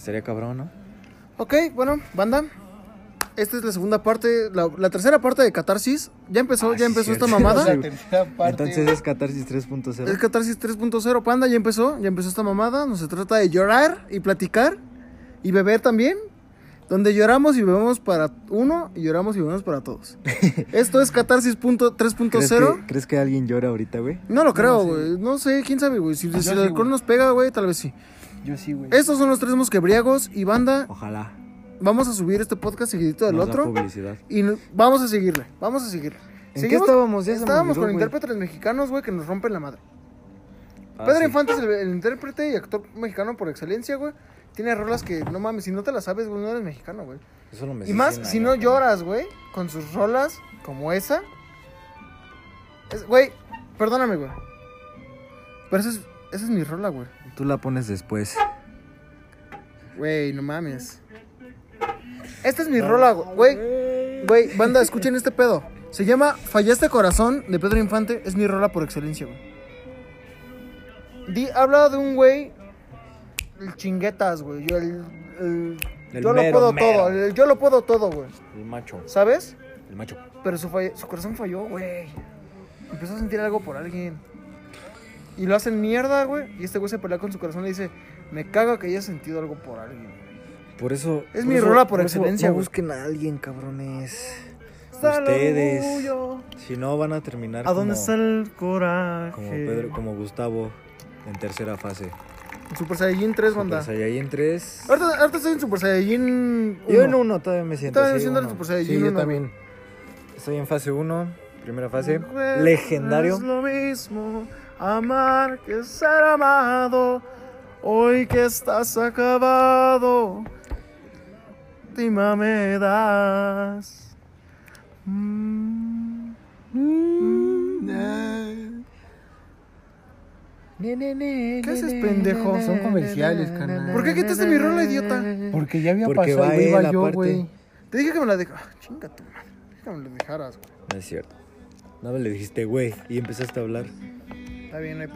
Estaría cabrón, ¿no? Ok, bueno, banda. Esta es la segunda parte, la, la tercera parte de Catarsis. Ya empezó, Ah, ya sí, empezó esta cierto. mamada. La tercera parte, Entonces es Catarsis 3.0. Es Catarsis 3.0, panda, ya empezó, ya empezó esta mamada. No se trata de llorar y platicar y beber también. Donde lloramos y bebemos para uno y lloramos y bebemos para todos. Esto es Catarsis punto- ¿Crees 3.0. que, ¿Crees que alguien llora ahorita, güey? No lo creo, No, sí. güey. No sé, quién sabe, güey. Si, el sí, alcohol güey. nos pega, güey, tal vez sí. Yo sí, güey. Estos son los tres mosquebriagos y banda. Ojalá. Vamos a subir este podcast seguidito del Nos da otro. publicidad. Y no- vamos a seguirle, vamos a seguirle. ¿En qué estábamos? Ya se me estábamos olvidó, con güey. intérpretes mexicanos, güey, que nos rompen la madre. Ah, Pedro sí. Infante es el, el intérprete y actor mexicano por excelencia, güey. Tiene rolas que, no mames, si no te las sabes, güey, no eres mexicano, güey. Eso lo me Y más, si no lloras, güey, con sus rolas como esa. Es- Güey, perdóname, güey. Pero esa es, esa es mi rola, güey. Tú la pones después. Güey, no mames. Esta es mi rola, güey. Güey, banda, escuchen este pedo. Se llama Fallaste Corazón de Pedro Infante. Es mi rola por excelencia, güey. Di, habla de un güey. El chinguetas, güey. Yo, el, el- El yo mero, lo puedo mero. todo. el- yo lo puedo todo, güey. El macho. ¿Sabes? El macho. Pero su, fall- su corazón falló, güey. Empezó a sentir algo por alguien. Y lo hacen mierda, güey. Y este güey se pelea con su corazón y dice: Me caga que hayas sentido algo por alguien. güey". Por eso. Es por mi eso- rola por excelencia, No güey. busquen a alguien, cabrones. Ustedes. Si no, van a terminar ¿A dónde está el coraje? como Pedro, como Gustavo en tercera fase. Super Saiyajin 3, banda. Super Saiyajin 3. Ahorita, ahorita estoy en Super Saiyajin 1. Yo en uno todavía me siento. Todavía me siento en. Super Saiyajin Sí, yo también. Estoy en fase 1, primera fase. Legendario. Es lo mismo amar que ser amado. Hoy que estás acabado, Tima me das. Mm, mm, ¿Qué haces, pendejo? Son comerciales, carnal. ¿Por qué quitaste mi rola, idiota? Porque ya había Porque pasado, va iba yo, güey. Te dije que me la dejaras. chinga tu madre. Dije que me la dejaras, güey. No es cierto. Nada más le dijiste, güey, y empezaste a hablar. Está bien, no hay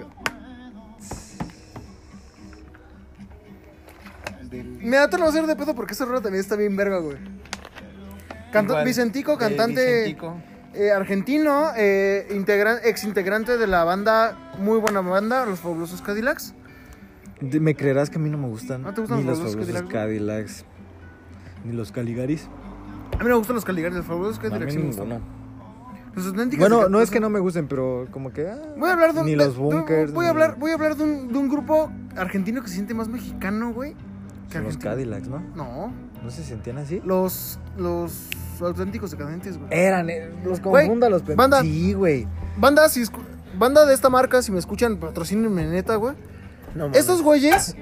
te lo voy a hacer de pedo porque esa rola también está bien verga, güey. Canta- Igual, Vicentico, cantante Vicentico. eh, argentino, eh, ex integrante de la banda, muy buena banda, Los Fabulosos Cadillacs. De- ¿Me creerás que a mí no me gustan? ¿No te gustan ni los los fabulosos fabulosos Cadillacs, ni los Caligaris. A mí me gustan los Caligaris, los Fabulosos A Cadillacs. mí sí me gustan. ninguno. Los auténticos Bueno, no es que no me gusten, pero como que. ah, Voy a hablar de un, Ni de- los de- bunkers. voy a ni- hablar, voy a hablar de un, de un grupo argentino que se siente más mexicano, güey. que los argentino. Cadillacs, ¿no? No, ¿No se sentían así? los los auténticos decadentes, güey. Eran, eh, los Güey, confunda los pen- banda. Sí, güey. Banda, si escu- banda de esta marca, si me escuchan, patrocínenme neta, güey. No mames. Estos güeyes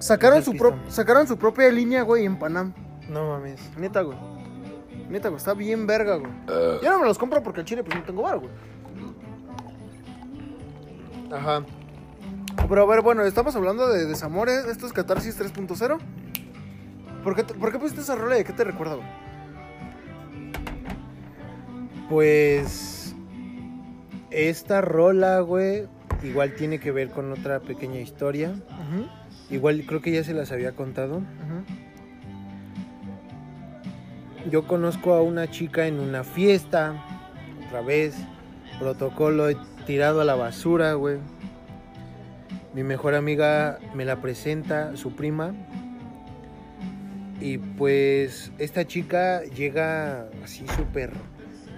sacaron su pro- sacaron su propia línea, güey, en Panam. No mames. Neta, güey. Neta, güey, está bien verga, güey. Yo no me los compro porque el chile pues no tengo bar, güey. Ajá. Pero a ver, bueno, estamos hablando de desamores, esto es Catarsis 3.0. ¿Por qué, te- ¿Por qué pusiste esa rola y de qué te recuerda, güey? Pues esta rola, güey, igual tiene que ver con otra pequeña historia. Igual creo que ya se las había contado. ujú. Yo conozco a una chica en una fiesta, otra vez, protocolo tirado a la basura, güey. Mi mejor amiga me la presenta, su prima. Y pues esta chica llega así súper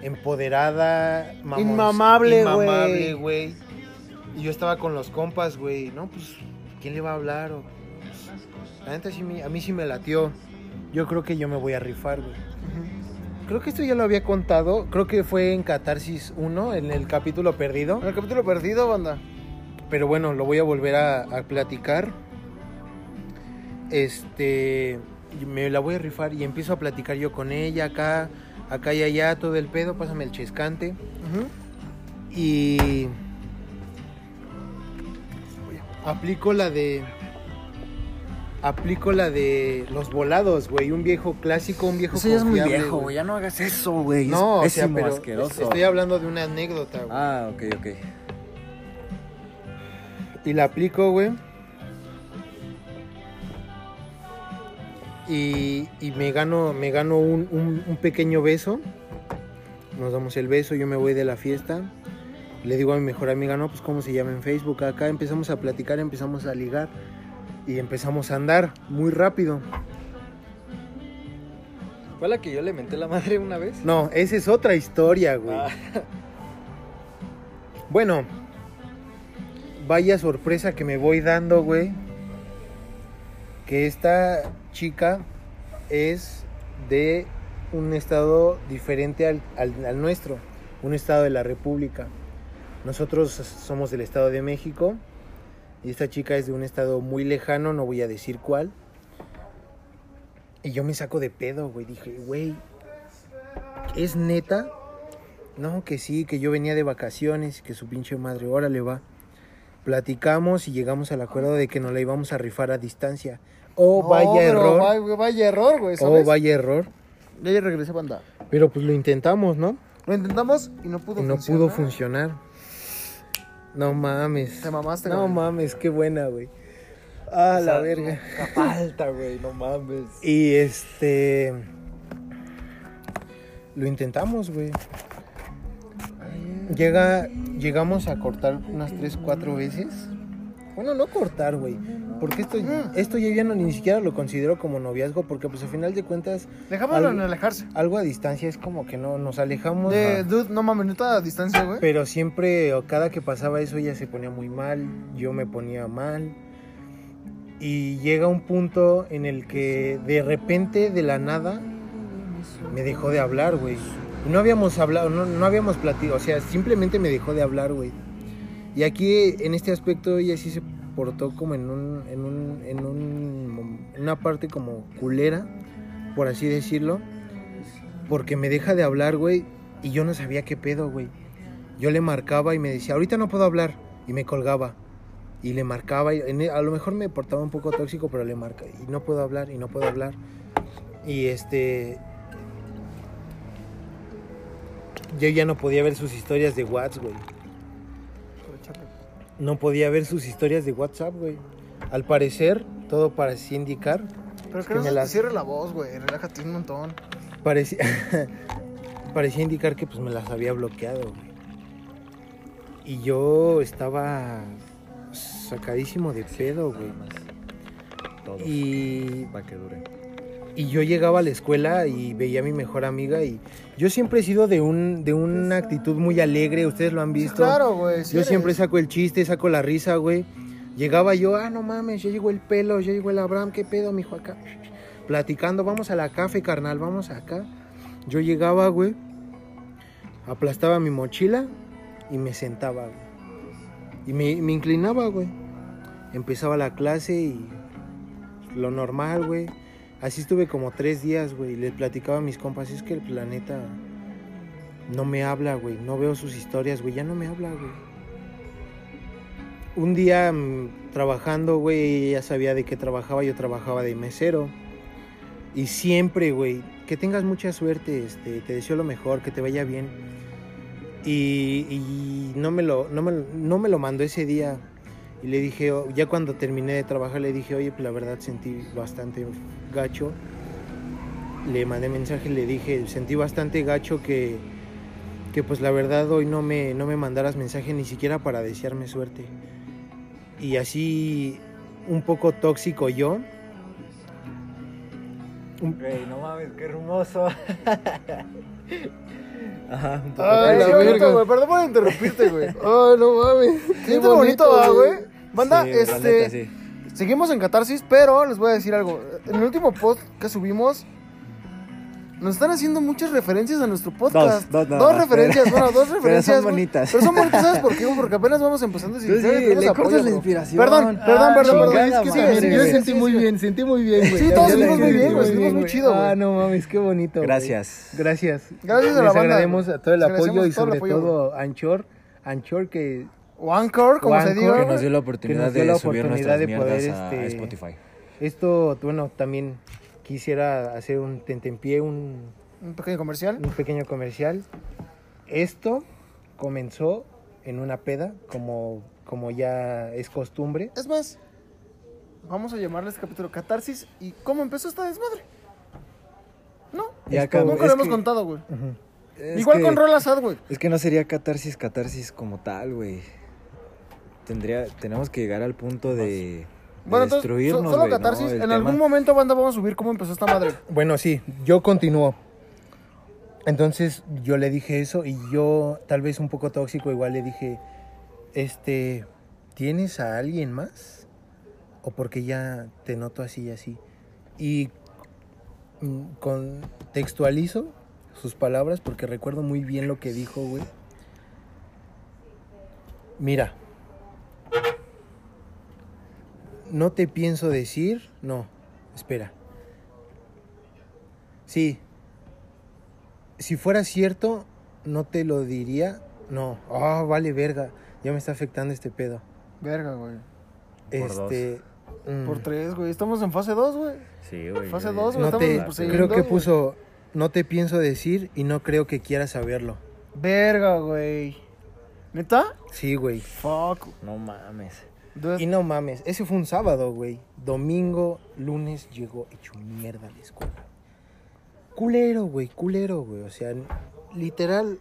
empoderada, mamón- Inmamable, güey. inmamable, güey. Y yo estaba con los compas, güey. No, pues, ¿quién le va a hablar? O, pues, la neta sí a mí sí me latió. Yo creo que yo me voy a rifar, güey. Creo que esto ya lo había contado. Creo que fue en Catarsis 1, en el capítulo perdido. En el capítulo perdido, banda. Pero bueno, lo voy a volver a, a platicar. Este. Me la voy a rifar y empiezo a platicar yo con ella acá, acá y allá, todo el pedo. Pásame el chescante. Y. Aplico la de. Aplico la de los volados, güey. Un viejo clásico, un viejo Eso ya es muy viejo, güey. Ya no hagas eso, güey. No, o es sea, pero asqueroso. estoy hablando de una anécdota, güey. Ah, ok, ok. Y la aplico, güey. Y, y me gano, me gano un, un- un pequeño beso. Nos damos el beso, yo me voy de la fiesta. Le digo a mi mejor amiga, no, pues cómo se llama en Facebook. Acá empezamos a platicar, empezamos a ligar y empezamos a andar muy rápido. ¿Fue la que yo le menté la madre una vez? No, esa es otra historia, güey. Ah, Bueno, vaya sorpresa que me voy dando, güey. Que esta chica es de un estado diferente al, al- al nuestro, un estado de la República. Nosotros somos del Estado de México esta chica es de un estado muy lejano, no voy a decir cuál. Y yo me saco de pedo, güey. Dije, güey, ¿es neta? No, que sí, que yo venía de vacaciones, que su pinche madre, órale va. Platicamos y llegamos al acuerdo de que nos la íbamos a rifar a distancia. Oh, No, vaya error. Vaya, vaya error, güey, Oh, ¿sabes? vaya error. Ya, ya regresé, banda. Pero pues lo intentamos, ¿no? Lo intentamos y no pudo Y no funcionar. pudo funcionar. No mames. Te mamaste, No güey. mames, qué buena, güey. Ah, o la verga. nunca falta, güey, no mames. Y este. Lo intentamos, güey. Llega, llegamos a cortar unas 3, 4 veces. Bueno, no cortar, güey. Porque esto, esto ya, ya no ni siquiera lo considero como noviazgo. Porque, pues, al final de cuentas, Dejámoslo Al- en alejarse. algo a distancia es como que no nos alejamos. De, dude, no mames, neta a distancia, güey. Pero siempre, o cada que pasaba eso, ella se ponía muy mal, yo me ponía mal. Y llega un punto en el que de repente, de la nada, me dejó de hablar, güey. No habíamos hablado, no, no habíamos platicado, o sea, simplemente me dejó de hablar, güey. Y aquí, en este aspecto, ella sí se portó como en un, en un, en un, una parte como culera, por así decirlo. Porque me deja de hablar, güey, y yo no sabía qué pedo, güey. Yo le marcaba y me decía, ahorita no puedo hablar. Y me colgaba. Y le marcaba. Y en- a lo mejor me portaba un poco tóxico, pero le marca. Y no puedo hablar, y no puedo hablar. Y este. Yo ya no podía ver sus historias de WhatsApp, güey. No podía ver sus historias de WhatsApp, güey. Al parecer, todo parecía indicar. Pero que que no me se las- te cierre la voz, güey. Relájate un montón. Parecía, parecía indicar que pues me las había bloqueado, güey. Y yo estaba sacadísimo de pedo, güey. Todos. Y, Para que dure. Y yo llegaba a la escuela y veía a mi mejor amiga y yo siempre he sido de un de una actitud muy alegre, ustedes lo han visto. claro, güey. sí yo eres. siempre saco el chiste, saco la risa, güey. Llegaba yo, ah, no mames, ya llegó el pelo, ya llegó el Abraham, qué pedo, mijo, acá. Platicando, vamos a la café, carnal, vamos acá. Yo llegaba, güey, aplastaba mi mochila y me sentaba, güey. Y me, me inclinaba, güey. Empezaba la clase y lo normal, güey. Así estuve como tres días, güey. Le platicaba a mis compas, es que el planeta no me habla, güey. No veo sus historias, güey. Ya no me habla, güey. Un día mm, trabajando, güey, ella sabía de qué trabajaba. Yo trabajaba de mesero. Y siempre, güey, que tengas mucha suerte, este, te deseo lo mejor, que te vaya bien. Y, no, me lo, no, me, no me lo mandó ese día. Y le dije, ya cuando terminé de trabajar, le dije, oye, pues la verdad sentí bastante gacho. Le mandé mensaje, le dije, sentí bastante gacho que, que pues la verdad hoy no me, no me mandaras mensaje ni siquiera para desearme suerte. Y así, un poco tóxico yo, Güey, no mames, qué hermoso. Ajá, un poco. Ay, la bonito, güey. Perdón por interrumpirte, güey. Ay, no mames. Qué bonito, ¿verdad, güey. Banda, Sí, este. neta, sí. Seguimos en Catarsis, pero les voy a decir algo. En el último post que subimos, nos están haciendo muchas referencias a nuestro podcast. Dos, dos más, referencias, pero- bueno, dos pero referencias. son güey. bonitas. Pero son bonitas, ¿sabes por qué? Porque apenas vamos empezando. Si Tú sí, le cortas la inspiración. Perdón, perdón, Ah, perdón, perdón. Es que madre, sigue, sentí muy bien, sentí muy bien, güey. Sí, todos sentimos muy bien, güey, sentimos muy chido, güey. Ah, no mames, qué bonito. güey. Gracias. Gracias. Gracias a la Les banda. agradecemos a todo el apoyo y todo sobre todo Anchor. Anchor que O Anchor, como se diga. Que nos dio la oportunidad nos dio de la subir oportunidad nuestras de mierdas poder, a este, Spotify. esto, bueno, también quisiera hacer un tentempié, un, Un pequeño comercial. un pequeño comercial. Esto comenzó en una peda, como, como ya es costumbre. Es más, Vamos a llamarle este capítulo Catarsis. ¿Y cómo empezó esta desmadre? No. Ya Nunca acabó. lo hemos que- contado, güey. Es Igual que- con Rola Sad, güey. Es que no sería catarsis, catarsis como tal, güey. Tendría, tenemos que llegar al punto de, de Bueno, en tema- algún momento, banda, vamos a subir cómo empezó esta madre. Bueno, sí, yo continúo. Entonces yo le dije eso y yo, tal vez un poco tóxico, igual le dije, este, ¿tienes a alguien más? O porque ya te noto así y así. Y contextualizo sus palabras porque recuerdo muy bien lo que dijo, güey. Mira, no te pienso decir, no, espera. Sí. Si fuera cierto, no te lo diría. No. Ah, vale, verga. Ya me está afectando este pedo. Verga, güey. Por este. mm, Por tres, güey. Estamos en fase 2, güey. Sí, güey. Fase yo- dos, güey, No te, creo que puso. No te pienso decir y no creo que quieras saberlo. Verga, güey. ¿Neta? Sí, güey. Fuck. No mames. Y no mames, ese fue un sábado, güey. Domingo, lunes llegó hecho mierda a la escuela. Culero, güey, culero, güey. O sea, literal,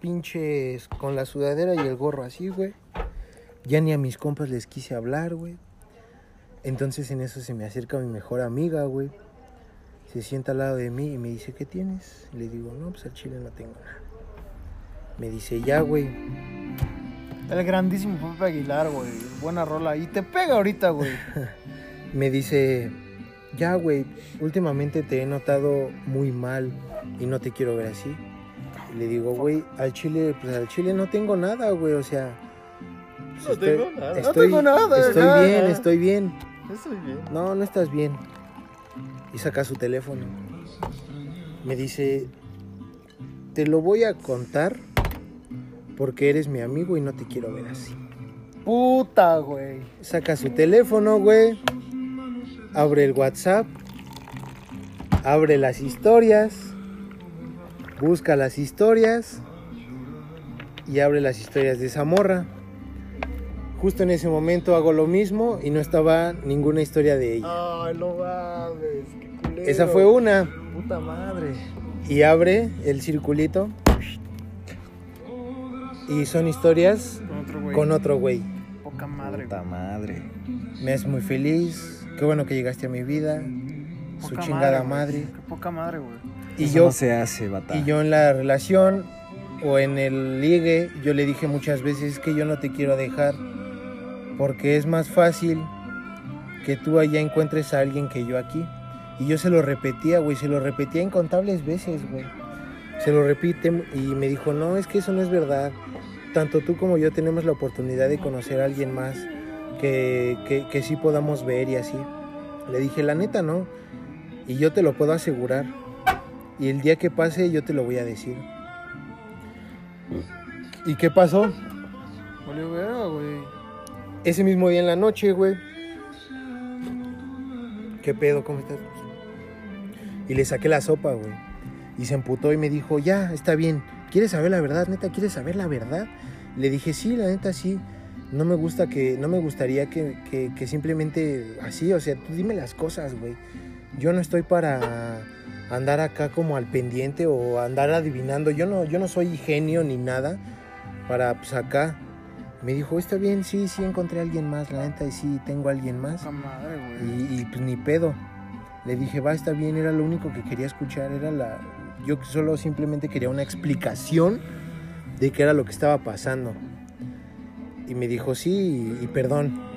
pinches con la sudadera y el gorro así, güey. Ya ni a mis compas les quise hablar, güey. Entonces en eso se me acerca mi mejor amiga, güey. Se sienta al lado de mí y me dice, ¿qué tienes? Le digo, no, pues al chile no tengo nada. Me dice, ya, güey. El grandísimo Pepe Aguilar, güey. Buena rola. Y te pega ahorita, güey. me dice, ya, güey, últimamente te he notado muy mal y no te quiero ver así. Y le digo, güey, al chile, pues al chile no tengo nada, güey, o sea... pues, No tengo nada. No tengo nada, Estoy nada. bien, estoy bien. Estoy bien. No, no estás bien. Y saca su teléfono. Me dice, te lo voy a contar porque eres mi amigo y no te quiero ver así. Puta, güey. Saca su teléfono, güey. Abre el WhatsApp. Abre las historias. Busca las historias. Y abre las historias de esa morra. Justo en ese momento hago lo mismo y no estaba ninguna historia de ella. Ay, no mames. Qué culero. Esa fue una. Puta madre. Y abre el circulito. Y son historias Con otro güey. con otro güey. Poca madre, Puta güey. madre. Me haces muy feliz. Qué bueno que llegaste a mi vida. Su Poca chingada güey. madre. Qué poca madre, güey. Y Eso yo, no se hace, bata. y yo en la relación o en el ligue, yo le dije muchas veces que yo no te quiero dejar. Porque es más fácil que tú allá encuentres a alguien que yo aquí. Y yo se lo repetía, güey. Se lo repetía incontables veces, güey. Se lo repite y me dijo, no, es que eso no es verdad. Tanto tú como yo tenemos la oportunidad de conocer a alguien más que, que, que sí podamos ver y así. Le dije, la neta, no. Y yo te lo puedo asegurar. Y el día que pase yo te lo voy a decir. ¿Y qué pasó? Güey. Ese mismo día en la noche, güey. ¿Qué pedo? ¿Cómo estás? Y le saqué la sopa, güey. Y se emputó y me dijo, ya, está bien. ¿Quieres saber la verdad, neta? ¿Quieres saber la verdad? Le dije, sí, la neta, sí. No me gusta que, no me gustaría que, que- que simplemente así, o sea, tú dime las cosas, güey. Yo no estoy para andar acá como al pendiente o andar adivinando. Yo no, yo no soy genio ni nada para pues acá. Me dijo, está bien, sí, sí encontré a alguien más, la neta, y sí tengo a alguien más. Poca madre, güey. Y, y, pues ni pedo. Le dije, va, está bien, era lo único que quería escuchar, era la... Yo solo simplemente quería una explicación de qué era lo que estaba pasando. Y me dijo, sí, y, y perdón.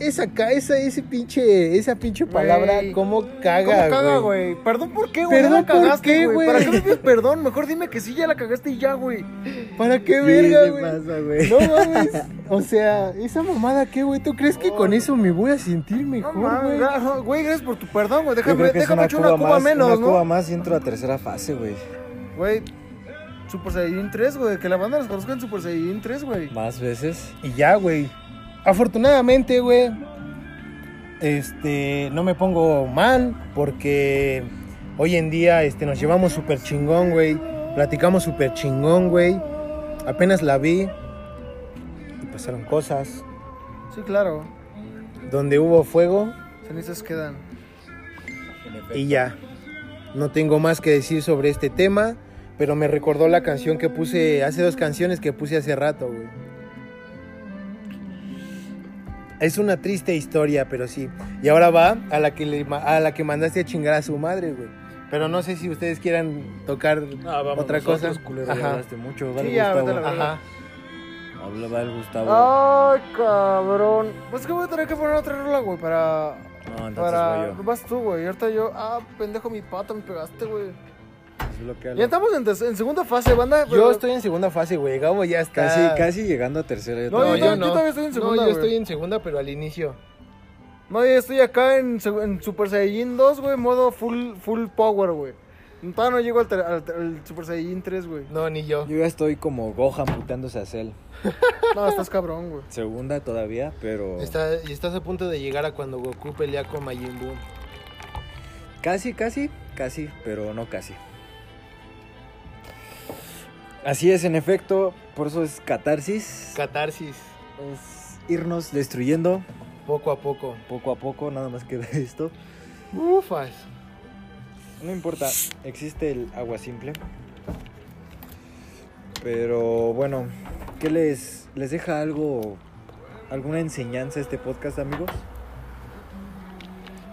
Esa, ca- esa, ese pinche, esa pinche palabra, Güey. ¿cómo ¿Cómo caga, caga, güey? Perdón, ¿por qué, güey? Perdón, ¿por cagaste, qué, güey. ¿Para qué me pides perdón? Mejor dime que sí, ya la cagaste y ya, güey. ¿Para qué ¿Qué verga, güey? pasa, güey? No mames. O sea, esa mamada, ¿qué, güey? ¿Tú crees que con eso me voy a sentir No mejor, mames, güey? gra- güey, gracias por tu perdón, güey. Déjame, déjame una echar una cuba, cuba más, menos, una ¿no? cuba más y entro a tercera fase, güey. Güey, Super Saiyajin 3, güey. Que la banda los conozca en Super Saiyajin 3, güey. Más veces. Y ya, güey. Afortunadamente, güey. Este, no me pongo mal porque hoy en día este, nos llevamos súper chingón, güey. Platicamos súper chingón, güey. Apenas la vi y pasaron cosas. Sí, claro. Donde hubo fuego Cenizas quedan. y ya. No tengo más que decir sobre este tema, pero me recordó la canción que puse, hace dos canciones que puse hace rato, güey. Es una triste historia, pero sí. Y ahora va a la que le, ma- a la que mandaste a chingar a su madre, güey. Pero no sé si ustedes quieran tocar Ah, vamos, otra cosa. culero, Ajá. hablaste mucho. Va el Sí, ya, Gustavo. Ajá. Hablaba el Gustavo. Ay, cabrón. Pues que voy a tener que poner otra rola, güey, para. No, entonces para. voy yo. Vas tú, güey. Y ahorita yo. Ah, pendejo, mi pata, me pegaste, güey. Ya estamos en, segunda fase, banda. Yo pero- estoy en segunda fase, güey. Gabo ya está. Casi, casi llegando a tercera. No, yo también estoy en segunda, No, yo güey. estoy en segunda, pero al inicio. No, yo estoy acá en, Super Saiyajin 2, güey, modo full, full power, güey. Todavía no llego al, ter- al, al Super Saiyajin 3, güey. No, ni yo. Yo ya estoy como Gohan putándose a Cell. No, estás cabrón, güey. Segunda todavía, pero. Está, y estás a punto de llegar a cuando Goku pelea con Majin Buu. Casi, casi, casi, pero no casi. Así es, en efecto, por eso es catarsis. Catarsis, es irnos destruyendo poco a poco. poco a poco, nada más queda esto. Ufas. No importa, existe el agua simple. Pero bueno, ¿qué les, les deja algo, alguna enseñanza este podcast, amigos?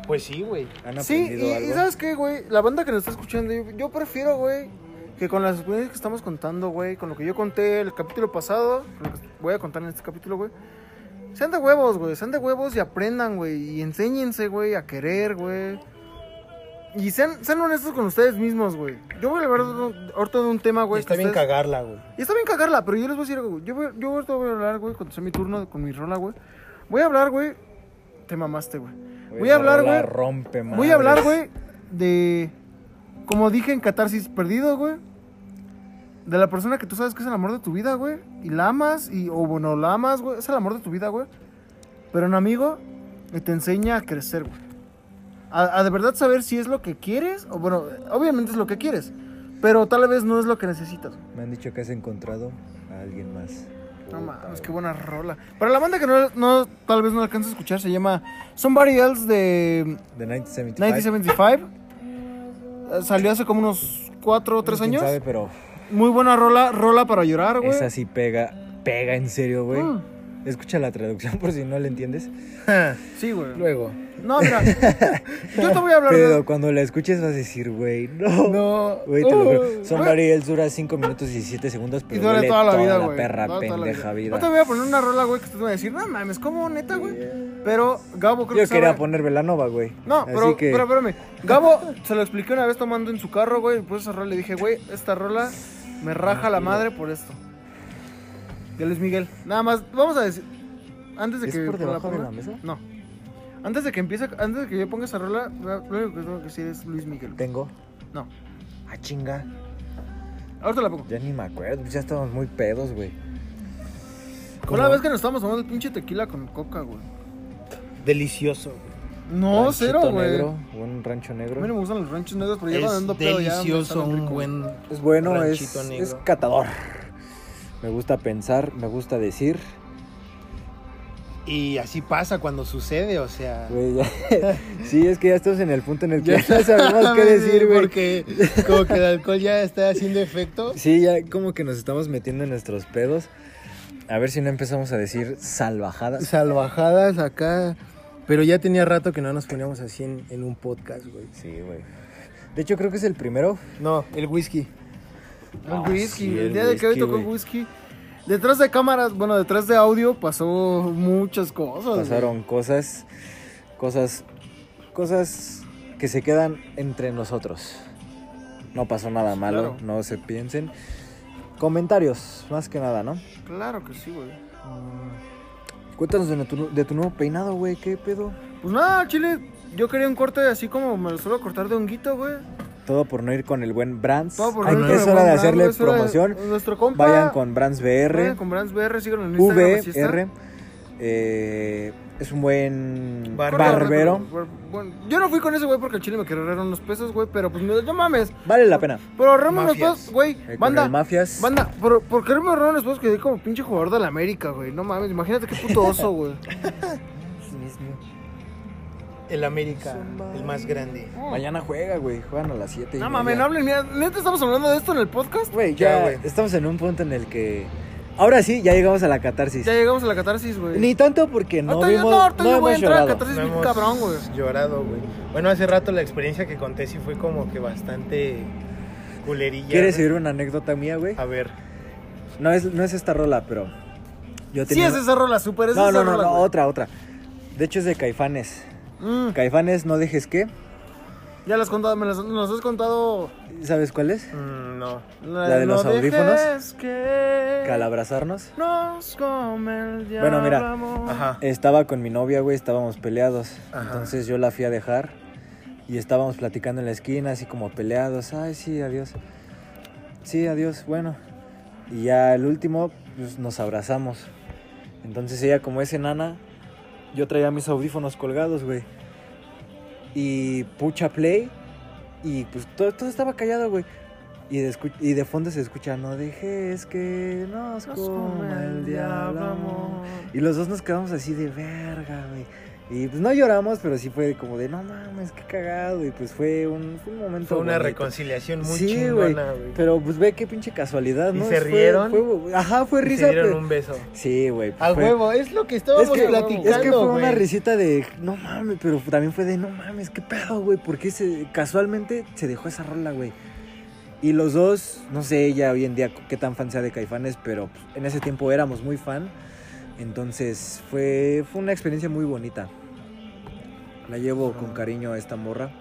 Pues sí, güey. ¿Han Sí, aprendido y, algo? y ¿sabes qué, güey? La banda que nos está escuchando, yo, yo prefiero, güey, que con las experiencias que estamos contando, güey, con lo que yo conté el capítulo pasado, con lo que voy a contar en este capítulo, güey, sean de huevos, güey, sean de huevos y aprendan, güey, y enséñense, güey, a querer, güey. Y sean, sean honestos con ustedes mismos, güey. Yo voy a hablar ahorita de un tema, güey. Está bien ustedes- cagarla, güey. y está bien cagarla, pero yo les voy a decir algo, güey. Yo, voy, yo ahorita voy a hablar, güey, cuando sea mi turno con mi rola, güey. Voy a hablar, güey. Te mamaste, güey. Voy a hablar, güey. Rompe Voy a hablar, güey, de. Como dije en Catarsis Perdido, güey. De la persona que tú sabes que es el amor de tu vida, güey. Y la amas, y, o bueno, la amas, güey. Es el amor de tu vida, güey. Pero un amigo que te enseña a crecer, güey. A, a de verdad saber si es lo que quieres, o bueno, obviamente es lo que quieres. Pero tal vez no es lo que necesitas. Me han dicho que has encontrado a alguien más. No mames, qué buena rola. Para la banda que no, no tal vez no alcanza a escuchar, se llama Somebody Else de De 1975. 1975. Salió hace como unos 4 o 3 ¿Quién años. sabe, pero Muy buena rola, rola para llorar, güey. esa sí pega, pega en serio, güey. Mm. Escucha la traducción por si no le entiendes. Sí, güey. Luego. No, mira. yo te voy a hablar Pero de. cuando la escuches vas a decir, güey, no. No. Güey, te lo juro. Uh, Somebody Else dura 5 minutos y 17 segundos, Y pero duele duele toda la vida, la güey. perra Toda- toda la pendeja vida. No te voy a poner una rola, güey, que me vas a decir, no mames, ¿cómo neta, güey? Pero Gabo creo Yo que quería sabe- poner Velanova, güey. No, Así pero, que... pero espérame. Gabo se lo expliqué una vez tomando en su carro, güey. Y puse esa rola y le dije, güey, esta rola me raja la madre por esto. De Luis Miguel. Nada más, vamos a decir. Antes de ¿Es que. por debajo de ponga- la mesa? No. Antes de que empiece, antes de que yo ponga esa rola, lo único que tengo que decir es Luis Miguel. Tengo. No. Ah, chinga. Ahorita la pongo. Ya ni me acuerdo. Ya estábamos muy pedos, güey. Fue la vez que nos estábamos tomando el pinche tequila con coca, güey. Delicioso, güey. No, Ranchito cero, güey. negro, Un rancho A mí no negro. me gustan los ranchos negros, pero ya Es cuando ando pedo ya delicioso un buen. Es bueno, es, ranchito negro. es catador. Me gusta pensar, me gusta decir. Y así pasa cuando sucede, o sea. Güey, ya- sí, es que ya estamos en el punto en el que ya no sabemos qué decir, güey. Porque como que el alcohol ya está haciendo efecto. Sí, ya como que nos estamos metiendo en nuestros pedos. A ver si no empezamos a decir salvajadas. Salvajadas acá. Pero ya tenía rato que no nos poníamos así en, en un podcast, güey. Sí, güey. De hecho, creo que es el primero. No, el whisky. El Ah, whisky, sí, el el día de que hoy tocó whisky. Detrás de cámaras, bueno, detrás de audio pasó muchas cosas. Pasaron cosas, cosas, cosas que se quedan entre nosotros. No pasó nada malo, Claro. no se piensen. Comentarios, más que nada, ¿no? Claro que sí, güey. Cuéntanos de tu, de tu nuevo peinado, güey, ¿qué pedo? Pues nada, chile, yo quería un corte así como me lo suelo cortar de honguito, güey. Todo por no ir con el buen Brands. Todo por Ay, no ir es con el hora de buen hacerle Brands, es de- promoción. Nuestro compa. Vayan con Brands BR, Vayan con Brands BR, síganlo en Instagram. VR. eh, es un buen Barbero. barbero. Pero, Bueno, yo no fui con ese güey porque el chile me quedaron unos pesos, güey, pero pues no mames. Vale la pena. Pero ahorrarme unos pesos, güey. Eh, con Banda, el Mafias. Banda, por, por quererme ahorrar unos pesos quedé como pinche jugador de la América, güey. No mames, imagínate qué puto oso, güey. El América, el más grande. Mañana juega, güey. Juegan a las 7. No mames, no hablen, mira, neta estamos hablando de esto en el podcast. Güey, Ya, ya, güey. estamos en un punto en el que. Ahora sí, ya llegamos a la catarsis. Ya llegamos a la catarsis, güey. Ni tanto porque no yo- vimos. no, ahorita no yo voy a hemos entrar a catarsis No bien hemos cabrón, güey. Llorado, güey. Bueno, hace rato la experiencia que conté sí fue como que bastante culerilla. ¿Quieres oír una anécdota mía, güey? A ver. No es, no es esta rola, pero. Yo Sí, tenía. es esa rola, super, es no, esa no, no, rola, no, güey. otra, otra. De hecho es de Caifanes. Mm, Caifanes, no dejes que. Ya las has contado, me las, nos has contado. ¿Sabes cuál es? Mm, no. ¿La de los no audífonos? que Que al abrazarnos. Nos come el Bueno, mira. Ajá. Estaba con mi novia, güey, estábamos peleados. Ajá. Entonces yo la fui a dejar y estábamos platicando en la esquina, así como peleados. Ay, sí, adiós. Sí, adiós, bueno. Y ya el último, pues nos abrazamos. Entonces ella, como es enana, yo traía mis audífonos colgados, güey. Y pucha play y pues todo, todo estaba callado, güey. Y de, y de fondo se escucha, no dejes que nos Nos coma el diablo, amor". Y los dos nos quedamos así de verga, güey. Y pues no lloramos, pero sí fue como de, no mames, qué cagado. Y pues fue un, fue un momento. Fue una bonito. reconciliación muy Sí, güey. chingona, güey. Pero pues ve qué pinche casualidad, ¿Y ¿no? se Fue- rieron? fue- ajá, fue Y risa. se dieron pero- un beso. Sí, güey. pues, A fue- huevo, es lo que estábamos Es que, platicando, es que fue una risita de, no mames, pero también fue de, no mames, qué pedo, güey. Porque se, casualmente se dejó esa rola, güey. Y los dos, no sé ella hoy en día qué tan fan sea de Caifanes, pero pues, en ese tiempo éramos muy fan. Entonces fue, fue una experiencia muy bonita. La llevo con cariño a esta morra.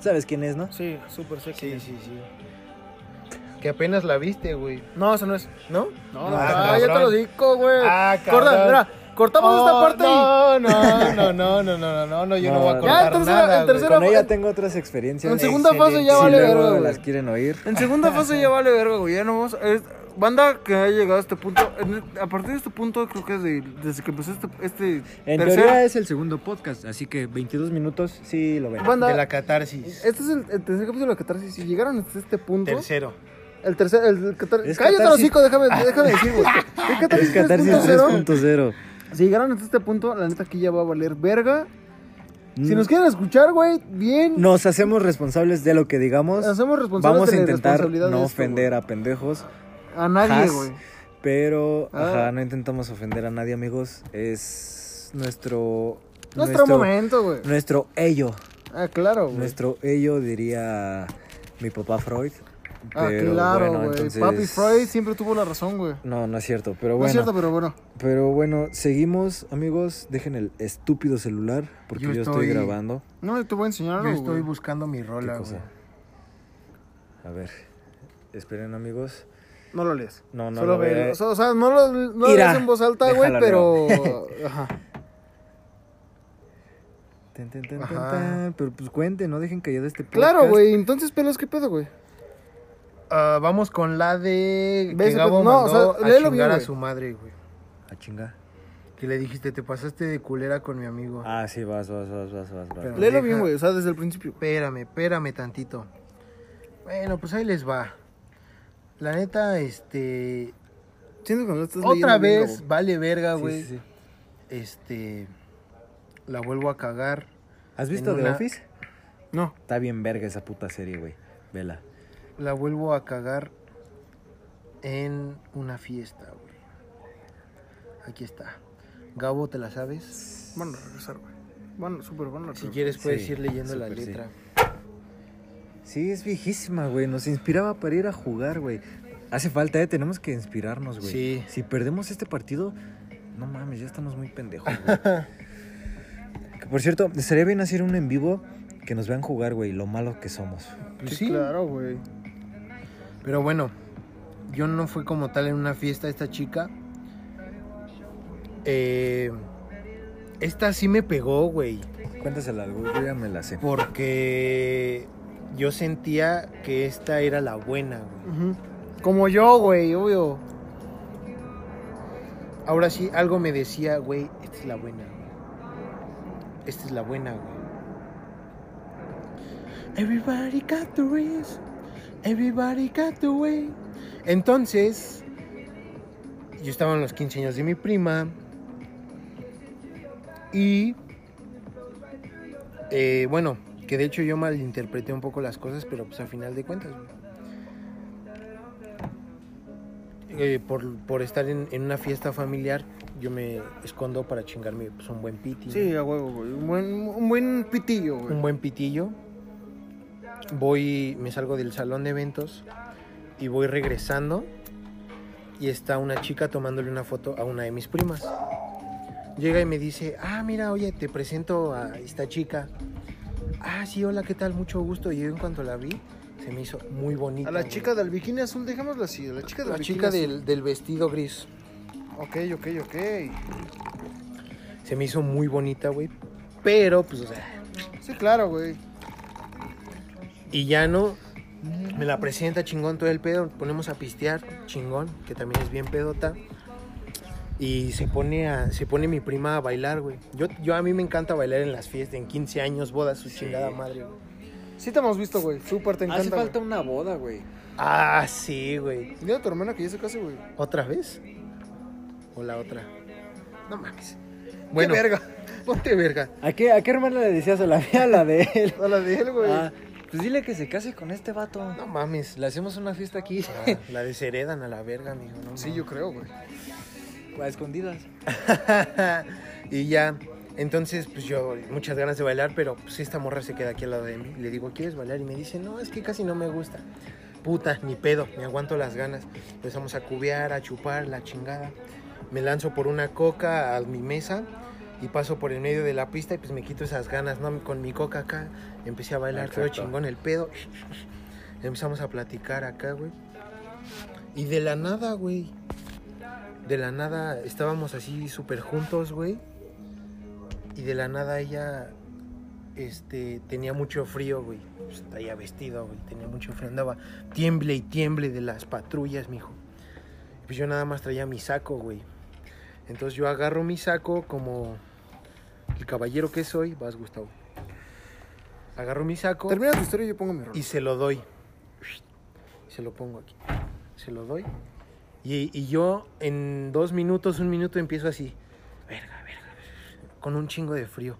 ¿Sabes quién es, no? Sí, súper sé quién sí. Sí, sí, Que apenas la viste, güey. No, eso no es. ¿No? No, no ah, ya te lo digo, güey. Ah. Corta, cortamos esta oh, parte no, y... No, no, no, no, no, no, no, yo no, voy a cortar ya, nada, en tercera, Con ella tengo otras experiencias. En segunda fase ya vale verga, las quieren oír. En segunda fase ya vale verga, güey. Ya no vamos... A banda que ha llegado a este punto. en- a partir de este punto, creo que es de- desde que empezó este. este En tercer- teoría es el segundo podcast, así que 22 minutos sí lo ven. Banda, De la catarsis. Este es el, el tercer capítulo de Catarsis. Si llegaron hasta este punto. Tercero. El tercer. El, el catar- Cállate, catarsis. hocico, déjame, déjame decir, güey. El Catarsis, Es Catarsis 3.0. 3.0. Si llegaron hasta este punto, la neta aquí ya va a valer verga. Si Mm. nos quieren escuchar, güey, bien. Nos hacemos responsables de lo que digamos. Hacemos responsables Vamos a de la intentar no esto, ofender a pendejos. A nadie, güey. Pero, Ah. ajá, no intentamos ofender a nadie, amigos. Es nuestro. Nuestro, momento, güey. Nuestro ello. Ah, claro, güey. Nuestro ello diría mi papá Freud. Ah, claro, bueno, güey. entonces- Papi Freud siempre tuvo la razón, güey. No, no es cierto, pero No bueno. es cierto, pero bueno. Pero bueno, seguimos, amigos. Dejen el estúpido celular porque Yo yo, estoy... estoy- grabando. No, te voy a enseñar Yo estoy buscando mi ¿Qué rola, güey. A ver, esperen, amigos. No lo lees. No, no Solo lo ve-. O sea, no lo, no lo lees en voz alta, güey, pero. Ajá. Ten, ten, ten, Ajá. ten. Pero pues cuenten, no dejen callado este podcast. Claro, güey. Entonces, pelos, ¿qué pedo, güey? Ah, vamos con la de Ve que Gabo no, o mandó sea, a léelo chingar bien, a su madre, güey. A chinga. Que le dijiste, te pasaste de culera con mi amigo. Ah, sí, vas, vas, vas, vas, vas. vas. Léelo deja- bien, güey. O sea, desde el principio. Espérame, espérame tantito. Bueno, pues ahí les va. La neta, este... Siento que no estás Otra bien, vez, vale verga, güey. sí, sí. Este... La vuelvo a cagar. ¿Has visto The una- Office? No. Está bien verga esa puta serie, güey. Vela. La vuelvo a cagar en una fiesta, güey. Aquí está. Gabo, ¿te la sabes? A regresar, güey. Van, súper, a Si quieres puedes Sí, ir leyendo la letra. Sí, es viejísima, güey. Nos inspiraba para ir a jugar, güey. Hace falta, ¿eh? Tenemos que inspirarnos, güey. Sí. Si perdemos este partido, no mames, ya estamos muy pendejos, güey. que por cierto, estaría bien hacer un en vivo que nos vean jugar, güey, lo malo que somos. Pues Sí, sí, claro, güey. Pero bueno, yo no fui como tal en una fiesta esta chica. Eh, esta sí me pegó, güey. Cuéntasela, güey, yo ya me la sé. Porque yo sentía que esta era la buena, güey. Como yo, güey, obvio. Ahora sí, algo me decía, güey, esta es la buena, güey. Esta es la buena, güey. Everybody got the race. Everybody got the way. Entonces, yo estaba en los 15 años de mi prima. Y Eh, bueno, que de hecho yo malinterpreté un poco las cosas, pero pues a final de cuentas. Eh, por, por estar en, en una fiesta familiar, yo me escondo para chingarme pues, un buen piti. Sí, a huevo, güey. Un buen, un buen pitillo, güey. un buen pitillo. Voy, me salgo del salón de eventos y voy regresando y está una chica tomándole una foto a una de mis primas. Llega y me dice, ah, mira, oye, te presento a esta chica. Ah, sí, hola, ¿qué tal? Mucho gusto. Y yo en cuanto la vi, se me hizo muy bonita. A la güey. chica del bikini azul, dejémoslo así. A la chica del La bikini chica azul. del, del vestido gris. Ok, ok, ok. Se me hizo muy bonita, güey. Pero, pues, o sea, Sí, claro, güey. Y ya no, me la presenta chingón todo el pedo, ponemos a pistear, chingón, que también es bien pedota. Y se pone a, se pone mi prima a bailar, güey. Yo, yo a mí me encanta bailar en las fiestas, en 15 años, bodas, su chingada madre, güey. Sí te hemos visto, güey. Súper te encanta. Hace falta güey. una boda, güey. Ah, sí, güey. Dile a tu hermana que ya se case, güey. ¿Otra vez? ¿O la otra? No mames. Bueno, Qué verga. ponte verga. ¿A qué, ¿A qué hermana le decías a la mía? A la de él. A la de él, güey. Ah, pues dile que se case con este vato. No mames, Le hacemos una fiesta aquí. Ah, la desheredan a la verga, amigo. No sí, yo creo, güey. A escondidas. y ya, entonces, pues yo, muchas ganas de bailar, pero pues esta morra se queda aquí al lado de mí. Le digo, ¿quieres bailar? Y me dice, no, es que casi no me gusta. Puta, ni pedo, me aguanto las ganas. Empezamos a cubear, a chupar, la chingada. Me lanzo por una coca a mi mesa y paso por el medio de la pista y pues me quito esas ganas, ¿no? Con mi coca acá, empecé a bailar todo Exacto. chingón el pedo. Empezamos a platicar acá, güey. Y de la nada, güey. De la nada estábamos así súper juntos, güey. Y de la nada ella este, tenía mucho frío, güey. Pues, traía vestido, güey. Tenía mucho frío. Andaba tiemble y tiemble de las patrullas, mijo. Pues yo nada más traía mi saco, güey. Entonces yo agarro mi saco como el caballero que soy. Vas, Gustavo. Agarro mi saco Termina tu historia y yo pongo mi rol. y se lo doy. Se lo pongo aquí. Se lo doy. Y, y yo en dos minutos, un minuto empiezo así. Verga, verga. Con un chingo de frío.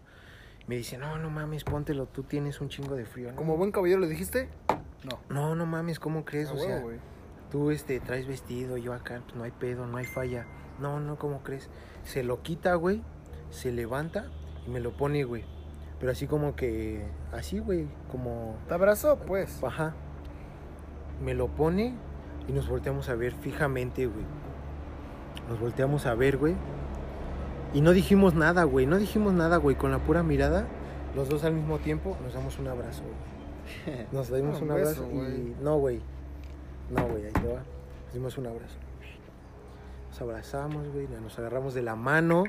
Me dice, no, no mames, póntelo, tú tienes un chingo de frío. ¿no? Como buen caballero le dijiste, no. No, no mames, ¿cómo crees? A o sea, güey. tú este, traes vestido, yo acá, pues no hay pedo, no hay falla. No, no, ¿cómo crees? Se lo quita, güey, se levanta y me lo pone, güey. Pero así como que, así, güey, como ¿Te abrazó? Pues. Ajá. Me lo pone y nos volteamos a ver fijamente, güey. Nos volteamos a ver, güey. Y no dijimos nada, güey. No dijimos nada, güey. Con la pura mirada, los dos al mismo tiempo nos damos un abrazo, güey. Nos dimos Un abrazo güey. y... No, güey. No, güey, ahí te va. Nos dimos un abrazo. Nos abrazamos, güey. Nos agarramos de la mano.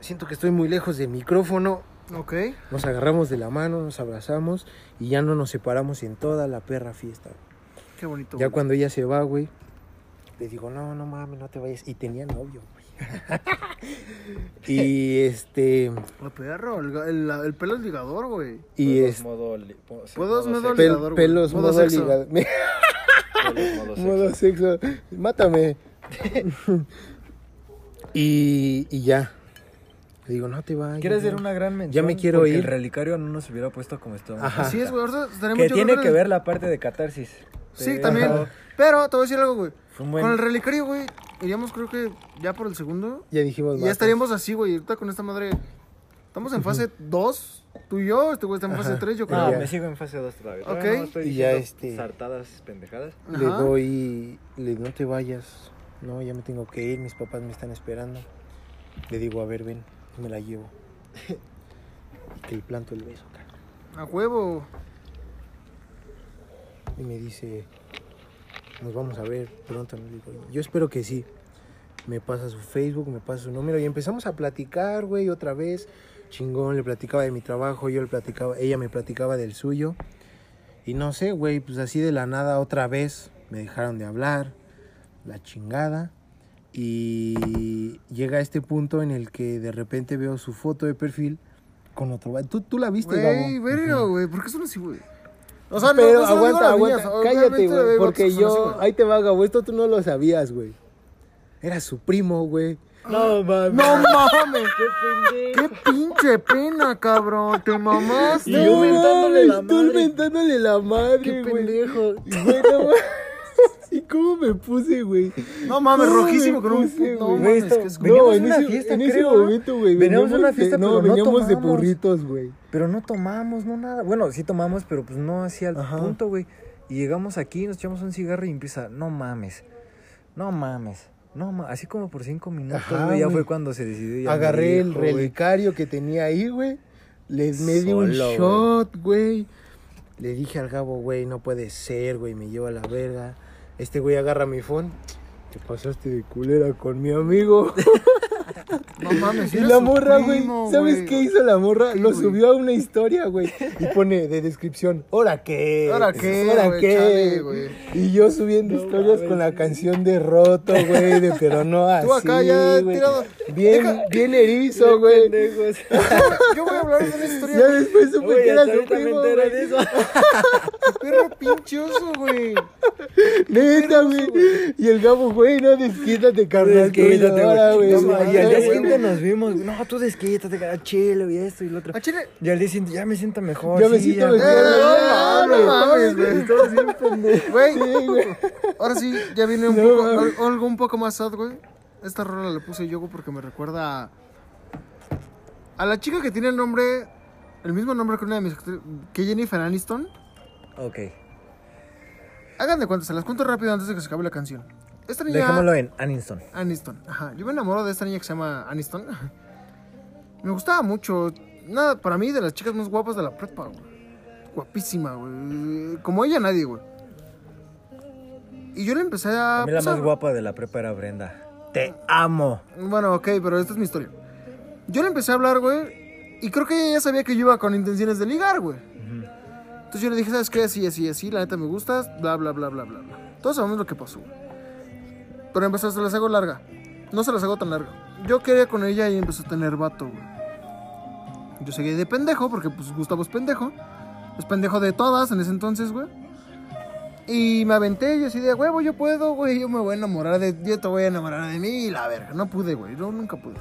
Siento que estoy muy lejos del micrófono. Ok. Nos agarramos de la mano, nos abrazamos y ya no nos separamos en toda la perra fiesta. Qué bonito. Ya güey. cuando ella se va, güey, le digo, no, no mames, no te vayas. Y tenía novio, güey. y este, El perro, el, el, el pelo es ligador, güey. y es modo, li- po- Puedos modo modo sexo, pel- ligador, pelos, Modo modo, sexo. ligado- pelos, modo sexo. modo sexo. Mátame. y, y ya. Le digo, no te vayas. ¿Quieres hacer no". una gran mención? me quiero Porque ir. el relicario no nos hubiera puesto como estamos. Ajá. Así es, güey. Que tiene que ver la parte de catarsis. Sí, también. Pero te voy a decir algo, güey. Buen- Con el relicario, güey, iríamos creo que ya por el segundo. Ya dijimos, Y ya estaríamos así, güey. Ahorita con esta madre. Estamos en fase 2, tú y yo. Este güey está en fase Ajá. 3, yo No, creo. ya. me sigo en fase 2 todavía. Ok. No estoy Y ya, este- Sartadas pendejadas. Le doy, le no te vayas, no, ya me tengo que ir, mis papás me están esperando. Le digo, a ver, ven, me la llevo. y que le planto el beso acá. A huevo. Y me dice, nos vamos a ver pronto. Digo, yo espero que sí. Me pasa su Facebook, me pasa su número y empezamos a platicar, güey, otra vez. Chingón, le platicaba de mi trabajo, yo le platicaba, ella me platicaba del suyo. Y no sé, güey, pues así de la nada otra vez me dejaron de hablar, la chingada. Y llega este punto en el que de repente veo su foto de perfil con otro. ¿Tú, tú la viste, Güey, verga, güey. ¿Por qué son así, güey? O sea, no- Pero no a aguanta, las aguanta, niñas, cállate, güey, porque yo, así, güey. ahí te va, Gabo, esto tú no lo sabías, güey. Era su primo, güey. No, mames. No mames. Qué Qué pinche pena, cabrón. Te mamaste. Y yo mentándole la tú madre. mentándole la madre, Qué güey. pendejo. Güey, no mames. ¿Y cómo me puse, güey? No mames, ¿Cómo rojísimo con un puse, No mames, esto- que es Veníamos no, de en una ese, fiesta, en ese momento, güey. Veníamos de una fiesta, no, pero no veníamos de tomamos. burritos, güey. Pero no tomamos, no nada. Bueno, sí tomamos, pero pues no así al Ajá. punto, güey. Y llegamos aquí, nos echamos un cigarro y empieza, no mames, no mames, no mames. Así como por cinco minutos, Ajá, güey, ya fue cuando se decidió. Agarré el güey. relicario que tenía ahí, güey. Les me di un güey. shot, güey. Le dije al Gabo, güey, no puede ser, güey, me lleva a la verga. Este güey agarra mi phone. Te pasaste de culera con mi amigo. No mames. Y la morra, güey, ¿sabes qué hizo la morra? ¿Qué, Lo subió a una historia, güey. Y pone de descripción, ¿hora qué? ¿Hora qué, ¿Hora qué? Chale. Y yo subiendo historias con la canción de Roto, güey, de pero no así, Tú acá ya tirado. Bien, Deja- bien erizo, güey. Yo voy a hablar de una historia. Ya después supe que era su primo, Perro pinchoso, güey. Neta, güey. Y el Gabo, güey, no, desquítate, carnal. Desquítate, güey. No, y al día siguiente nos vimos. No, tú desquítate, cara chile, y esto y lo otro. A Chile. Y al día siguiente ya me siento mejor. Ya me sí, siento ya. mejor, Eh, güey. no, no mames, güey. Güey, Sí, güey. ahora sí, ya viene un No, poco, algo un poco más sad, güey. Esta rola la puse yo porque me recuerda a, a la chica que tiene el nombre, el mismo nombre que una de mis que Jennifer Aniston. Ok. Hagan de cuenta, se las cuento rápido antes de que se acabe la canción. Esta niña... Dejémoslo en Aniston. Aniston, ajá. Yo me enamoro de esta niña que se llama Aniston. Me gustaba mucho. Nada, para mí, de las chicas más guapas de la prepa, güey. Guapísima, güey. Como ella, nadie, güey. Y yo le empecé a. A mí la más guapa de la prepa era Brenda. Te amo. Bueno, ok, pero esta es mi historia. Yo le empecé a hablar, güey. Y creo que ella ya sabía que yo iba con intenciones de ligar, güey. Entonces yo le dije, ¿sabes qué? Así, así, así. La neta me gustas. Bla, bla, bla, bla, bla, bla. Todos sabemos lo que pasó. Pero empezó, se las hago larga. No se las hago tan larga. Yo quería con ella y empezó a tener vato, güey. Yo seguí de pendejo, porque pues Gustavo es pendejo. Es pendejo de todas en ese entonces, güey. Y me aventé y así de huevo, yo puedo, güey. Yo me voy a enamorar de. Yo te voy a enamorar de mí y la verga. No pude, güey. Yo nunca pude.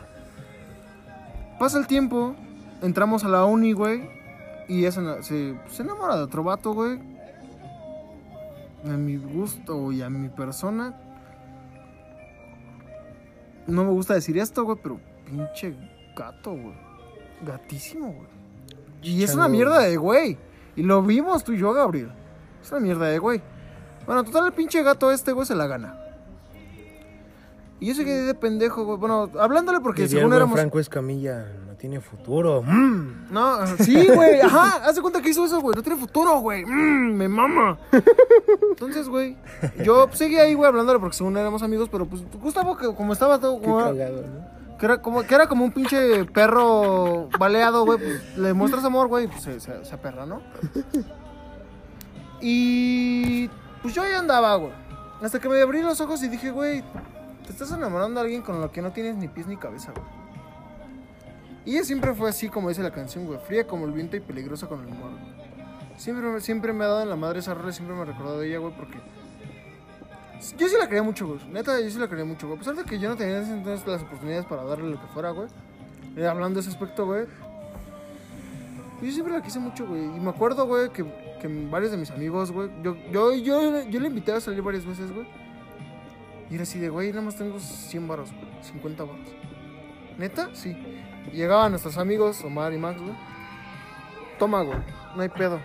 Pasa el tiempo. Entramos a la uni, güey. Y ella se, se, enamora de otro vato, güey. A mi gusto y a mi persona. No me gusta decir esto, güey, pero pinche gato, güey. Gatísimo, güey. Y es una mierda de güey. Y lo vimos tú y yo, Gabriel. Es una mierda de güey. Bueno, total, el pinche gato este, güey, se la gana. Y yo seguí de pendejo, güey. Bueno, hablándole porque Diría el según buen éramos. Franco Escamilla, tiene futuro. Mm. No, sí, güey, ajá, haz de cuenta que hizo eso, güey, no tiene futuro, güey, mm, me mama. Entonces, güey, yo seguí ahí, güey, hablándole porque según éramos amigos, pero pues Gustavo, que como estaba todo, Qué como, cagado, ¿no? que, era como, que era como un pinche perro baleado, güey, pues le muestras amor, güey, y pues se, se, se aperra, ¿no? Y pues yo ahí andaba, güey, hasta que me abrí los ojos y dije, güey, te estás enamorando de alguien con lo que no tienes ni pies ni cabeza, güey. Y ella siempre fue así, como dice la canción, güey. Fría como el viento y peligrosa con el humor. Siempre, siempre me ha dado en la madre esa rola, siempre me ha recordado de ella, güey, porque... Yo sí la quería mucho, güey. Neta, yo sí la quería mucho, güey. A pesar de que yo no tenía entonces las oportunidades para darle lo que fuera, güey. Eh, hablando de ese aspecto, güey. Yo siempre la quise mucho, güey. Y me acuerdo, güey, que, que varios de mis amigos, güey... Yo, yo, yo, yo le invité a salir varias veces, güey. Y era así de, güey, nada más tengo 100 baros, güey. 50 baros. ¿Neta? Sí. Llegaban nuestros amigos, Omar y Max, güey. Toma, güey. No hay pedo.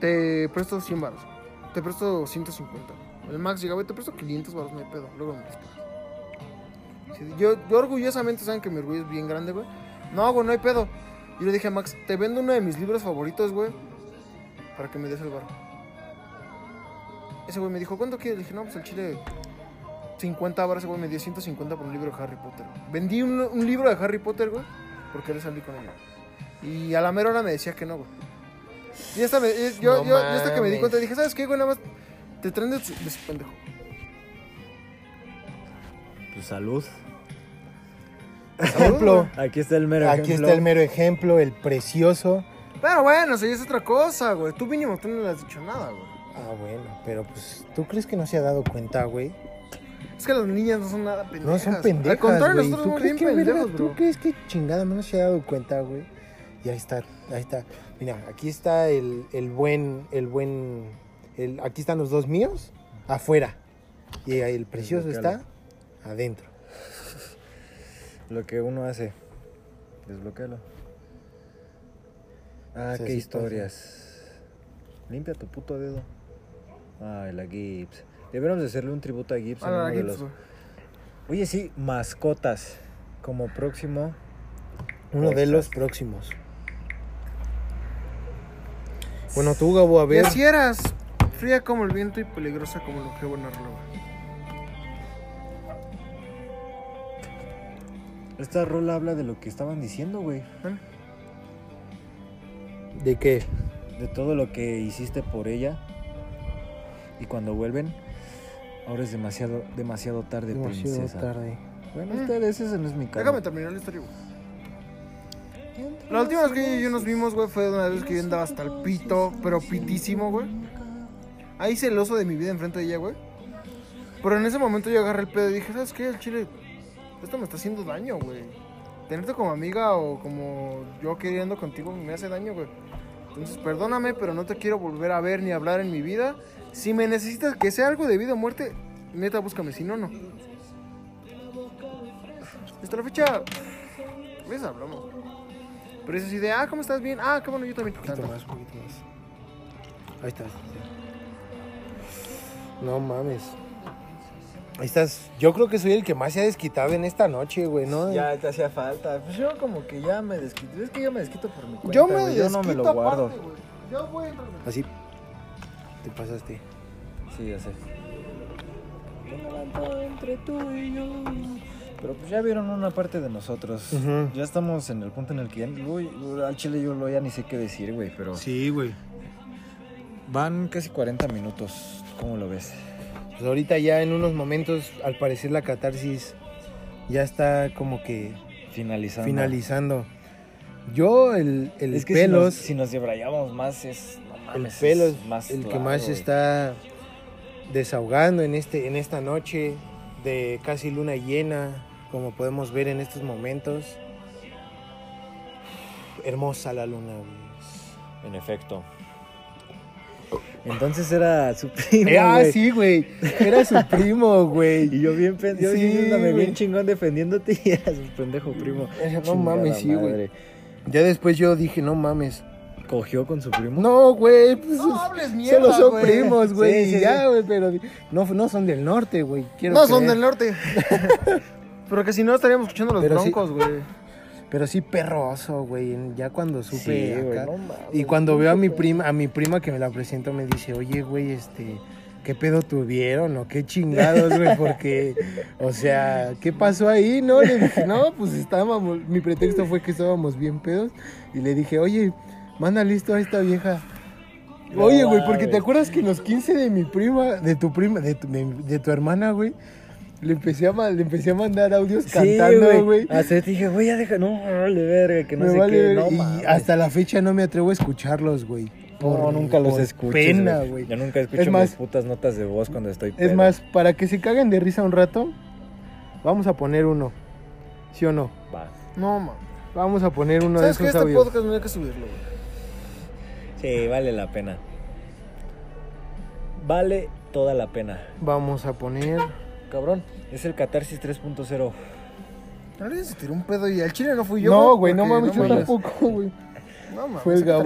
Te presto 100 baros. Te presto 150. güey. El Max llega, güey, te presto 500 baros, no hay pedo. Luego me. Sí, yo, yo orgullosamente, saben que mi orgullo es bien grande, güey. No, güey, no hay pedo. Yo le dije a Max, te vendo uno de mis libros favoritos, güey. Para que me des el bar. Ese güey me dijo, ¿cuánto quieres? Le dije, no, pues el chile 50 baros, güey me dio 150 por un libro de Harry Potter. güey. Vendí un, un libro de Harry Potter, güey, porque le salí con ella. Y a la mera hora me decía que no, güey. Y esta me, eh, yo, No yo, yo hasta que me di cuenta dije, ¿sabes qué, güey? Nada más te traen de, su- de su pendejo. Tu salud. Ejemplo. Aquí está el mero Aquí ejemplo. está el mero ejemplo, el precioso. Pero bueno, eso ya es otra cosa, güey. Tú mínimo, tú no le has dicho nada, güey. Ah, bueno, pero pues, ¿tú crees que no se ha dado cuenta, güey? Es que las niñas no son nada pendejas. No son pendejas, Al contrario, nosotros ¿Tú somos crees bien que, pendejos, ¿Tú bro. crees que chingada menos se ha dado cuenta, güey? Y ahí está, ahí está. Mira, aquí está el, el buen, el buen, el, aquí están los dos míos, afuera. Y ahí el precioso está adentro. Lo que uno hace. Desbloquealo. Ah, Sí, qué sí historias. Limpia tu puto dedo. Ay, la Gibbs. Deberíamos de hacerle un tributo a Gibbs. en A los-. Oye, sí, mascotas. Como próximo. Uno de los próximos. Bueno, tú, Gabo, a ver. así eras. Fría como el viento y peligrosa como lo que buena güey. Esta rola habla de lo que estaban diciendo, güey. ¿Eh? ¿De qué? De todo lo que hiciste por ella. Y cuando vuelven, ahora es demasiado, demasiado tarde, Demasiado princesa. tarde. Bueno, Mm. ustedes, ese no es mi caso. Déjame terminar la historia, güey. La última vez que yo nos vimos, güey, fue una vez que yo andaba hasta el pito, pero pitísimo, güey. Ahí hice el oso de mi vida enfrente de ella, güey. Pero en ese momento yo agarré el pedo y dije, ¿sabes qué? El chile, esto me está haciendo daño, güey. Tenerte como amiga o como yo queriendo contigo me hace daño, güey. Entonces, perdóname, pero no te quiero volver a ver ni hablar en mi vida. Si me necesitas que sea algo de vida o muerte, neta, búscame. Si no, no. Hasta la fecha, a veces hablamos. Pero es así de, ah, ¿cómo estás? Bien. Ah, qué bueno, yo también. Un poquito más, un poquito más. Ahí estás. No mames. Ahí estás. Yo creo que soy el que más se ha desquitado en esta noche, güey, ¿no? Ya te hacía falta. Pues yo como que ya me desquito. Es que yo me desquito por mi cuenta. Yo me güey, yo no me lo desquito guardo. aparte, güey. Yo voy a entrar. Así. Te pasaste. Sí, ya sé. entre tú y yo. Pero pues ya vieron una parte de nosotros. Ya estamos en el punto en el que ya, uy, al chile yo lo ya ni sé qué decir, güey, pero Sí, güey. van casi 40 minutos. ¿Cómo lo ves? Pues ahorita ya en unos momentos, al parecer la catarsis ya está como que Finalizando. finalizando. Yo, el, el Es que pelos, si nos, si nos más es no el mames, pelo es es más el que más güey. está desahogando en, este, en esta noche de casi luna llena, como podemos ver en estos momentos. Hermosa la luna, güey. En efecto. Entonces era su primo, Eh, ah, sí, güey. Era su primo, güey. Y yo bien pendiente, Sí, bien chingón defendiéndote y era su pendejo primo. Eh, no Chingada mames, sí, güey. Ya después yo dije, no mames. ¿Cogió con su primo? No, güey, pues No hables mierda, solo son güey. primos, güey. Sí, y ya, sí. güey, pero no, no son del norte, güey. Quiero No, son del norte. Pero que si no estaríamos escuchando los Pero broncos, güey. Pero sí perroso, güey. Ya cuando supe güey, acá. no mames. y cuando veo a mi prima, a mi prima que me la presento, me dice, oye, güey, este, ¿qué pedo tuvieron? o qué chingados, güey? Porque, o sea, ¿qué pasó ahí? No, le dije, no, pues estábamos, mi pretexto fue que estábamos bien pedos. Y le dije, oye, manda listo a esta vieja. Oye, güey, porque te acuerdas que en los 15 de mi prima, de tu prima, de tu, de, de tu hermana, güey, le empecé a, le empecé a mandar audios Sí, cantando, güey. Hasta te dije, güey, ya deja, no, vale verga, que no Me sé vale qué. No, y hasta la fecha no me atrevo a escucharlos, güey. No, nunca los por escucho. Pena, güey. Yo nunca escucho Es más- mis putas notas de voz cuando estoy Es pedo. más, para que se caguen de risa un rato, vamos a poner uno. ¿Sí o no? Va. No, man. Vamos a poner uno de ¿Sabes que esos Este audios. podcast no hay que subirlo, güey. Sí, vale la pena. Vale toda la pena. Vamos a poner. Cabrón, es el Catarsis 3.0. Alguien se tiró un pedo y al chile no fui yo. no, güey, no mames, yo tampoco, güey. No mames. Fue el Gabo.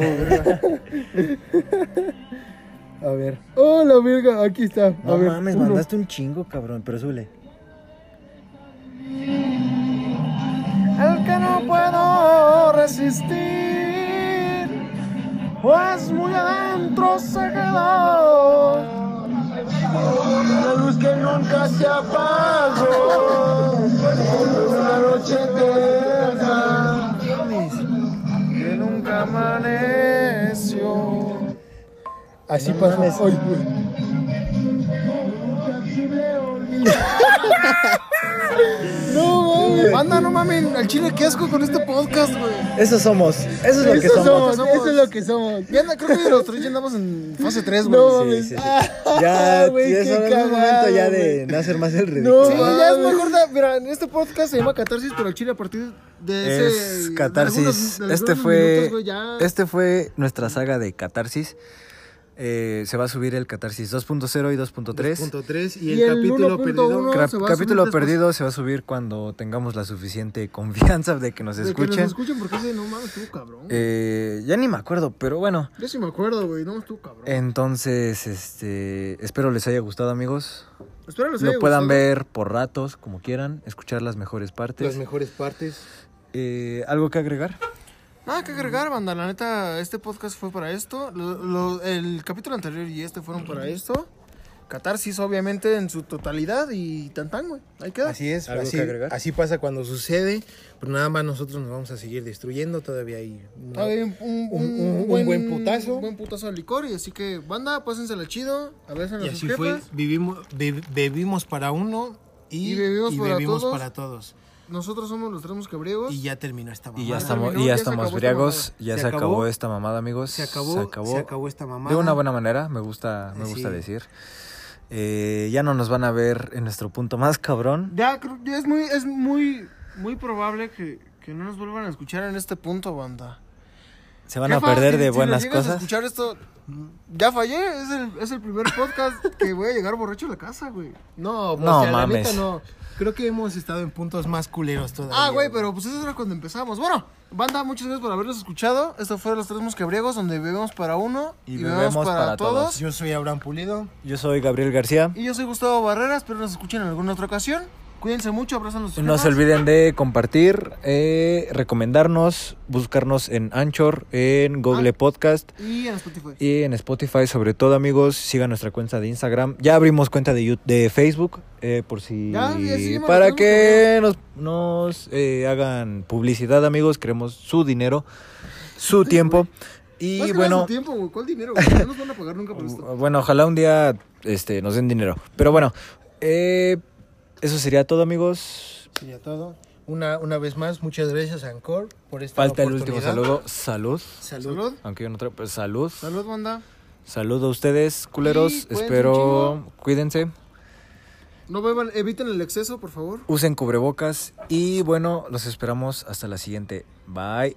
A ver. ¡Oh, la verga! Aquí está. A No ver, mames, uno. mandaste un chingo, cabrón, pero súbele. El que no puedo resistir, pues muy adentro se quedó. La luz que nunca se apagó, una noche eterna amaneció. Así pasó. Ay, güey. No mames. Banda, no mames. Al chile, qué asco con este podcast, güey. Eso somos. Eso es lo que Eso somos. somos, eso es lo que somos. Ya anda- creo que los tres ya andamos en fase 3, güey. No, Sí, sí, sí. Ya, güey, ya es es momento cagado, ya de no hacer más el ridículo. Sí, No, ya es mames. mejor. da- mira, en este podcast se llama Catarsis, pero al chile a partir de ese. es de catarsis. algunos- de este algunos fue minutos, güey, ya- este fue nuestra saga de catarsis. Eh, se va a subir el catarsis 2.0 y 2.3. 3 y, Y el, capítulo 1.1 perdido. Cra- se va a capítulo perdido se va a subir cuando tengamos la suficiente confianza de que nos de que escuchen. nos escuchen porque ese no mames, estuvo cabrón. Eh, ya ni me acuerdo, pero bueno. Yo sí me acuerdo, güey, no estuvo cabrón. Entonces, este, espero les haya gustado, amigos. Espero les Lo haya puedan gustado. ver por ratos, como quieran, escuchar las mejores partes. Las mejores partes. Eh, ¿Algo que agregar? Nada que agregar, banda. La neta, este podcast fue para esto. Lo- lo- el capítulo anterior y este fueron para esto. Catarsis, obviamente, en su totalidad y tan tan, güey. Ahí queda. Así es, ¿Algo así, que agregar? así pasa cuando sucede. Pero nada más nosotros nos vamos a seguir destruyendo. Todavía hay. una- un, un- Un- un un buen putazo. Un buen putazo de licor. Y así que, banda, pásensela chido. A a Y así fue. Vivimos, be- bebimos para uno y, Y bebimos y para bebimos todos. para todos. Nosotros somos los tres mosquebriegos. Y ya terminó esta mamada. Y ya estamos, y ya ya se estamos acabó esta briagos, ya Se se, acabó, acabó. esta mamada, amigos. Se acabó, se acabó, esta mamada. De una buena manera, me gusta, me Sí. gusta decir. Eh, ya no nos van a ver en nuestro punto más cabrón. Ya, creo- ya es muy, es muy, muy probable que, que no nos vuelvan a escuchar en este punto, banda. Se van Jefa, a perder si- de si buenas a cosas. escuchar esto, ya fallé. Es el, es el primer podcast que voy a llegar borracho a la casa, güey. No, No, o sea, la mames. neta no. Creo que hemos estado en puntos más culeros todavía. Ah, güey, pero pues eso era cuando empezamos. Bueno, banda, muchas gracias por habernos escuchado. Esto fue Los Tres Mosquebriegos, donde bebemos para uno Y bebemos para todos. Yo soy Abraham Pulido. Yo soy Gabriel García. Y yo soy Gustavo Barrera. Espero nos escuchen en alguna otra ocasión. Cuídense mucho, abrazan los No se olviden de compartir, eh, recomendarnos, buscarnos en Anchor, en Google Ah. Podcast Y en Spotify. y en Spotify. Sobre todo, amigos, sigan nuestra cuenta de Instagram. Ya abrimos cuenta de, Yu- de Facebook, eh, por si... Ya, sí, para que nos, nos eh, hagan publicidad, amigos. Queremos su dinero, su tiempo. Y que nada bueno... su tiempo, güey. ¿Cuál dinero? No nos van a pagar nunca por esto. Bueno, ojalá un día este, nos den dinero. Pero bueno, eh, eso sería todo, amigos. Sería todo. Una, una vez más, muchas gracias, Ancor, por esta Falta el último saludo. Salud. Salud. Salud. Aunque yo no traigo, pues salud. Salud, banda. Salud a ustedes, culeros. Espero cuídense, No beban, eviten el exceso, por favor. usen cubrebocas y bueno, los esperamos hasta la siguiente. Bye.